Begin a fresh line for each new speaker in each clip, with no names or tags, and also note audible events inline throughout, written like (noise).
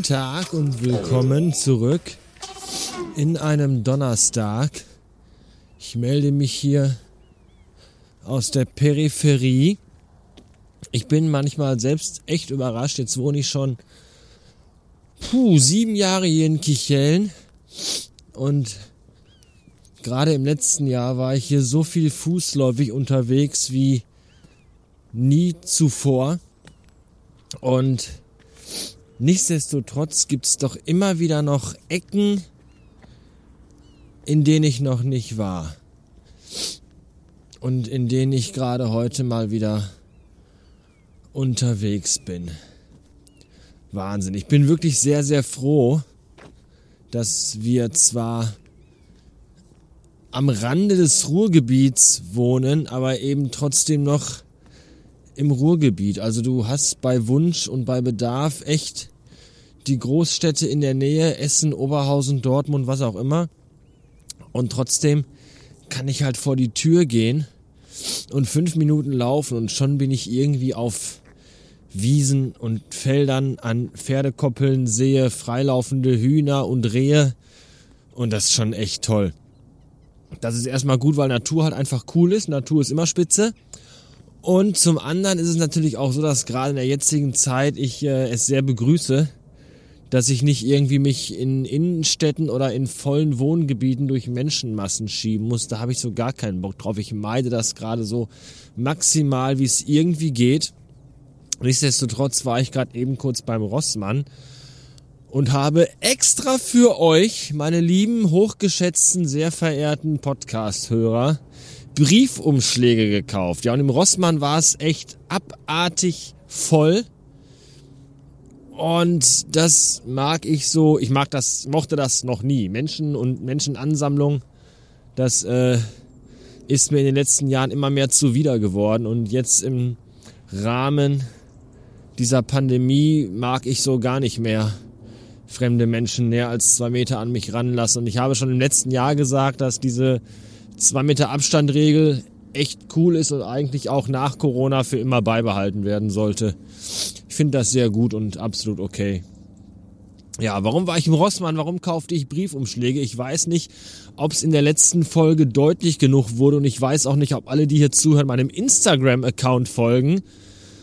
Guten Tag und willkommen zurück in einem Donnerstag. Ich melde mich hier aus der Peripherie. Ich bin manchmal selbst echt überrascht. Jetzt wohne ich schon puh, sieben Jahre hier in Kichellen und gerade im letzten Jahr war ich hier so viel fußläufig unterwegs wie nie zuvor. Und nichtsdestotrotz gibt es doch immer wieder noch Ecken, in denen ich noch nicht war. Und in denen ich gerade heute mal wieder unterwegs bin. Wahnsinn. Ich bin wirklich sehr, sehr froh, dass wir zwar am Rande des Ruhrgebiets wohnen, aber eben trotzdem noch im Ruhrgebiet. Also du hast bei Wunsch und bei Bedarf echt die Großstädte in der Nähe, Essen, Oberhausen, Dortmund, was auch immer. Und trotzdem kann ich halt vor die Tür gehen und fünf Minuten laufen und schon bin ich irgendwie auf Wiesen und Feldern an Pferdekoppeln, sehe freilaufende Hühner und Rehe und das ist schon echt toll. Das ist erstmal gut, weil Natur halt einfach cool ist. Natur ist immer spitze. Und zum anderen ist es natürlich auch so, dass gerade in der jetzigen Zeit ich äh, es sehr begrüße, dass ich nicht irgendwie mich in Innenstädten oder in vollen Wohngebieten durch Menschenmassen schieben muss. Da habe ich so gar keinen Bock drauf. Ich meide das gerade so maximal, wie es irgendwie geht. Nichtsdestotrotz war ich gerade eben kurz beim Rossmann und habe extra für euch, meine lieben, hochgeschätzten, sehr verehrten Podcast-Hörer, Briefumschläge gekauft. Ja, und im Rossmann war es echt abartig voll. Und das mag ich so, ich mag das, mochte das noch nie. Menschen und Menschenansammlung, das äh, ist mir in den letzten Jahren immer mehr zuwider geworden. Und jetzt im Rahmen dieser Pandemie mag ich so gar nicht mehr fremde Menschen näher als zwei Meter an mich ranlassen. Und ich habe schon im letzten Jahr gesagt, dass diese zwei Meter Abstandregel echt cool ist und eigentlich auch nach Corona für immer beibehalten werden sollte. Ich finde das sehr gut und absolut okay. Ja, warum war ich im Rossmann? Warum kaufte ich Briefumschläge? Ich weiß nicht, ob es in der letzten Folge deutlich genug wurde und ich weiß auch nicht, ob alle, die hier zuhören, meinem Instagram-Account folgen.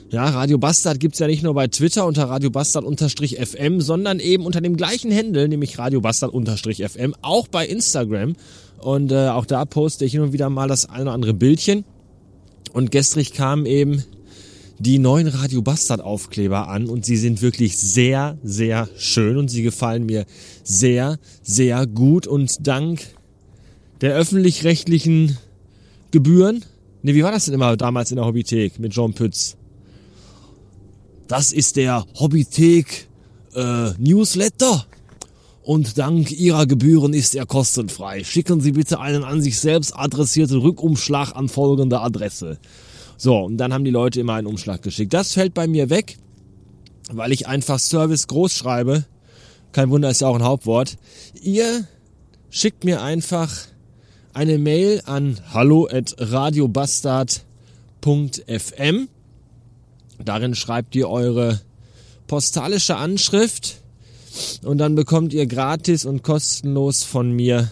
Ja, Radio Bastard gibt's ja nicht nur bei Twitter unter Radio Bastard-FM, sondern eben unter dem gleichen Händel, nämlich Radio Bastard-FM, auch bei Instagram. Und äh, auch da poste ich hin und wieder mal das eine oder andere Bildchen. Und gestrig kamen eben die neuen Radio Bastard Aufkleber an und sie sind wirklich sehr, sehr schön und sie gefallen mir sehr, sehr gut und dank der öffentlich-rechtlichen Gebühren. Ne, wie war das denn immer damals in der Hobbythek mit Jean Pütz? Das ist der Hobbythek äh, Newsletter. Und dank Ihrer Gebühren ist er kostenfrei. Schicken Sie bitte einen an sich selbst adressierten Rückumschlag an folgende Adresse. So, und dann haben die Leute immer einen Umschlag geschickt. Das fällt bei mir weg, weil ich einfach Service groß schreibe. Kein Wunder, ist ja auch ein Hauptwort. Ihr schickt mir einfach eine Mail an hallo at radiobastard.fm Darin schreibt ihr eure postalische Anschrift und dann bekommt ihr gratis und kostenlos von mir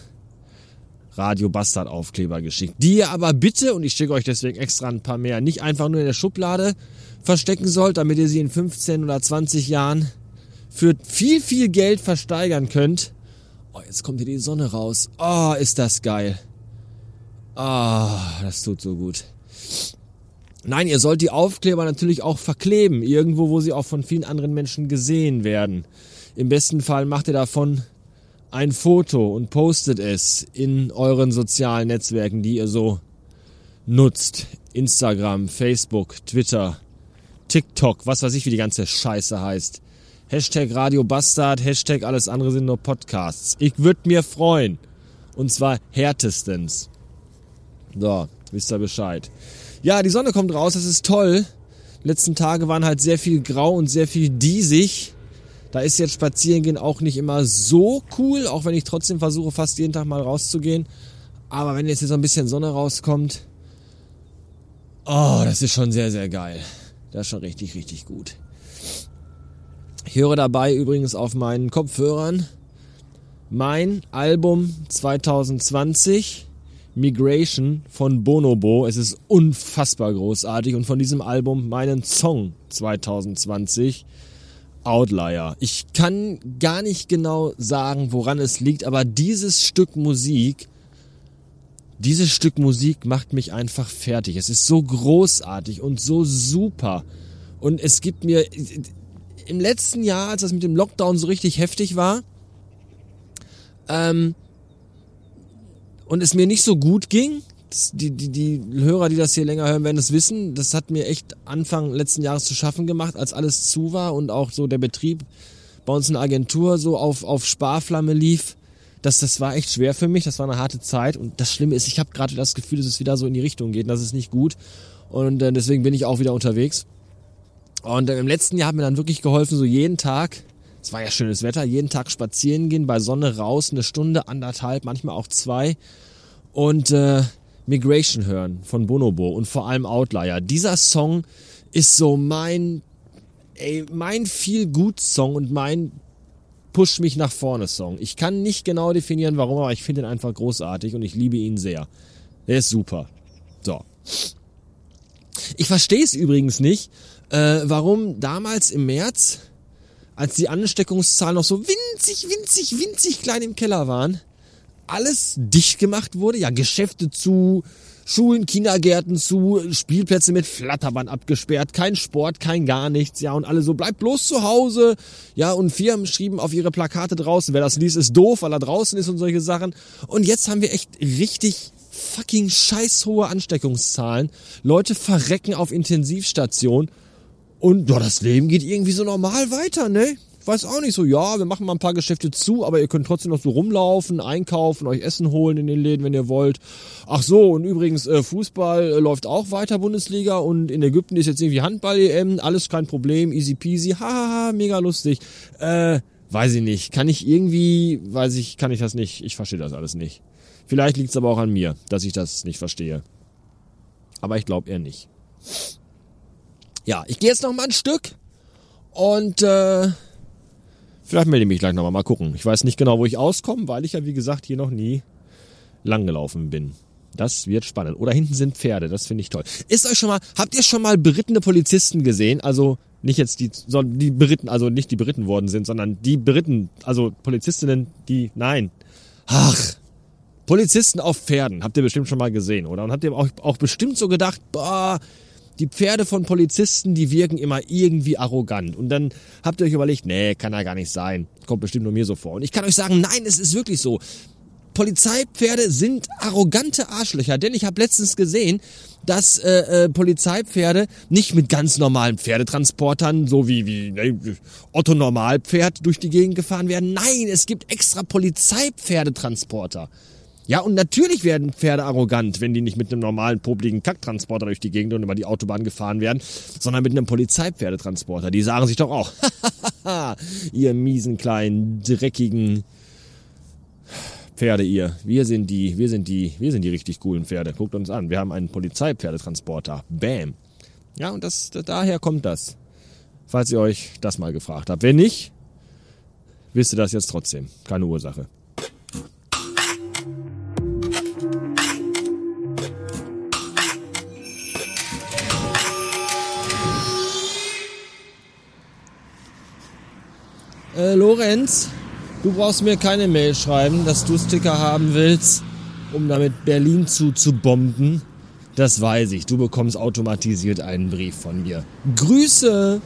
Radio Bastard Aufkleber geschickt. Die ihr aber bitte, und ich schicke euch deswegen extra ein paar mehr, nicht einfach nur in der Schublade verstecken sollt, damit ihr sie in 15 oder 20 Jahren für viel, viel Geld versteigern könnt. Oh, jetzt kommt hier die Sonne raus. Oh, ist das geil. Ah, oh, das tut so gut. Nein, ihr sollt die Aufkleber natürlich auch verkleben, irgendwo, wo sie auch von vielen anderen Menschen gesehen werden. Im besten Fall macht ihr davon ein Foto und postet es in euren sozialen Netzwerken, die ihr so nutzt. Instagram, Facebook, Twitter, TikTok, was weiß ich, wie die ganze Scheiße heißt. Hashtag Radio Bastard, Hashtag alles andere sind nur Podcasts. Ich würde mir freuen. Und zwar härtestens. So, wisst ihr Bescheid. Ja, die Sonne kommt raus, das ist toll. Die letzten Tage waren halt sehr viel grau und sehr viel diesig. Da ist jetzt Spazierengehen auch nicht immer so cool, auch wenn ich trotzdem versuche, fast jeden Tag mal rauszugehen. Aber wenn jetzt hier so ein bisschen Sonne rauskommt, oh, das ist schon sehr, sehr geil. Das ist schon richtig, richtig gut. Ich höre dabei übrigens auf meinen Kopfhörern mein Album 2020 Migration von Bonobo. Es ist unfassbar großartig und von diesem Album meinen Song 2020 Outlier. Ich kann gar nicht genau sagen, woran es liegt, aber dieses Stück Musik, dieses Stück Musik macht mich einfach fertig. Es ist so großartig und so super. Und es gibt mir im letzten Jahr, als das mit dem Lockdown so richtig heftig war, ähm, und es mir nicht so gut ging, die, die, die Hörer, die das hier länger hören, werden es wissen, das hat mir echt Anfang letzten Jahres zu schaffen gemacht, als alles zu war und auch so der Betrieb bei uns in der Agentur so auf, auf Sparflamme lief. Das, das war echt schwer für mich, das war eine harte Zeit. Und das Schlimme ist, ich habe gerade das Gefühl, dass es wieder so in die Richtung geht und das ist nicht gut. Und äh, deswegen bin ich auch wieder unterwegs. Und äh, im letzten Jahr hat mir dann wirklich geholfen, so jeden Tag, es war ja schönes Wetter, jeden Tag spazieren gehen, bei Sonne raus, eine Stunde, anderthalb, manchmal auch zwei. Und äh, Migration hören von Bonobo und vor allem Outlier. Dieser Song ist so mein, ey, mein viel gut Song und mein Push mich nach vorne Song. Ich kann nicht genau definieren, warum, aber ich finde ihn einfach großartig und ich liebe ihn sehr. Er ist super. So. Ich verstehe es übrigens nicht, äh, warum damals im März, als die Ansteckungszahlen noch so winzig, winzig, winzig klein im Keller waren, alles dicht gemacht wurde, ja, Geschäfte zu, Schulen, Kindergärten zu, Spielplätze mit Flatterband abgesperrt, kein Sport, kein gar nichts, ja, und alle so, bleibt bloß zu Hause, ja, und Firmen schrieben auf ihre Plakate draußen, wer das liest, ist doof, weil er draußen ist und solche Sachen. Und jetzt haben wir echt richtig fucking scheißhohe Ansteckungszahlen. Leute verrecken auf Intensivstationen und ja, das Leben geht irgendwie so normal weiter, ne? Weiß auch nicht so, ja, wir machen mal ein paar Geschäfte zu, aber ihr könnt trotzdem noch so rumlaufen, einkaufen, euch Essen holen in den Läden, wenn ihr wollt. Ach so, und übrigens, äh, Fußball äh, läuft auch weiter, Bundesliga, und in Ägypten ist jetzt irgendwie Handball-EM, alles kein Problem, easy peasy, (laughs) haha, mega lustig. Äh, weiß ich nicht. Kann ich irgendwie, weiß ich, kann ich das nicht. Ich verstehe das alles nicht. Vielleicht liegt es aber auch an mir, dass ich das nicht verstehe. Aber ich glaube eher nicht. Ja, ich gehe jetzt noch mal ein Stück und äh, Vielleicht melde ich mich gleich nochmal, mal gucken. Ich weiß nicht genau, wo ich auskomme, weil ich ja, wie gesagt, hier noch nie langgelaufen bin. Das wird spannend. Oder hinten sind Pferde, das finde ich toll. Ist euch schon mal, habt ihr schon mal berittene Polizisten gesehen? Also nicht jetzt die, sondern die beritten, also nicht die beritten worden sind, sondern die beritten, also Polizistinnen, die, nein. Ach, Polizisten auf Pferden, habt ihr bestimmt schon mal gesehen, oder? Und habt ihr auch, auch bestimmt so gedacht, boah, die Pferde von Polizisten, die wirken immer irgendwie arrogant. Und dann habt ihr euch überlegt, nee, kann ja gar nicht sein. Kommt bestimmt nur mir so vor. Und ich kann euch sagen, nein, es ist wirklich so. Polizeipferde sind arrogante Arschlöcher, denn ich habe letztens gesehen, dass äh, äh, Polizeipferde nicht mit ganz normalen Pferdetransportern, so wie, wie ne, Otto Normalpferd, durch die Gegend gefahren werden. Nein, es gibt extra Polizeipferdetransporter. Ja, und natürlich werden Pferde arrogant, wenn die nicht mit einem normalen, popligen Kacktransporter durch die Gegend und über die Autobahn gefahren werden, sondern mit einem Polizeipferdetransporter. Die sagen sich doch auch, (laughs) ihr miesen kleinen, dreckigen Pferde, ihr. Wir sind die, wir sind die, wir sind die richtig coolen Pferde. Guckt uns an. Wir haben einen Polizeipferdetransporter. Bam. Ja, und das, daher kommt das. Falls ihr euch das mal gefragt habt. Wenn nicht, wisst ihr das jetzt trotzdem. Keine Ursache. Äh, Lorenz, du brauchst mir keine Mail schreiben, dass du Sticker haben willst, um damit Berlin zu, zu bomben. Das weiß ich. Du bekommst automatisiert einen Brief von mir. Grüße!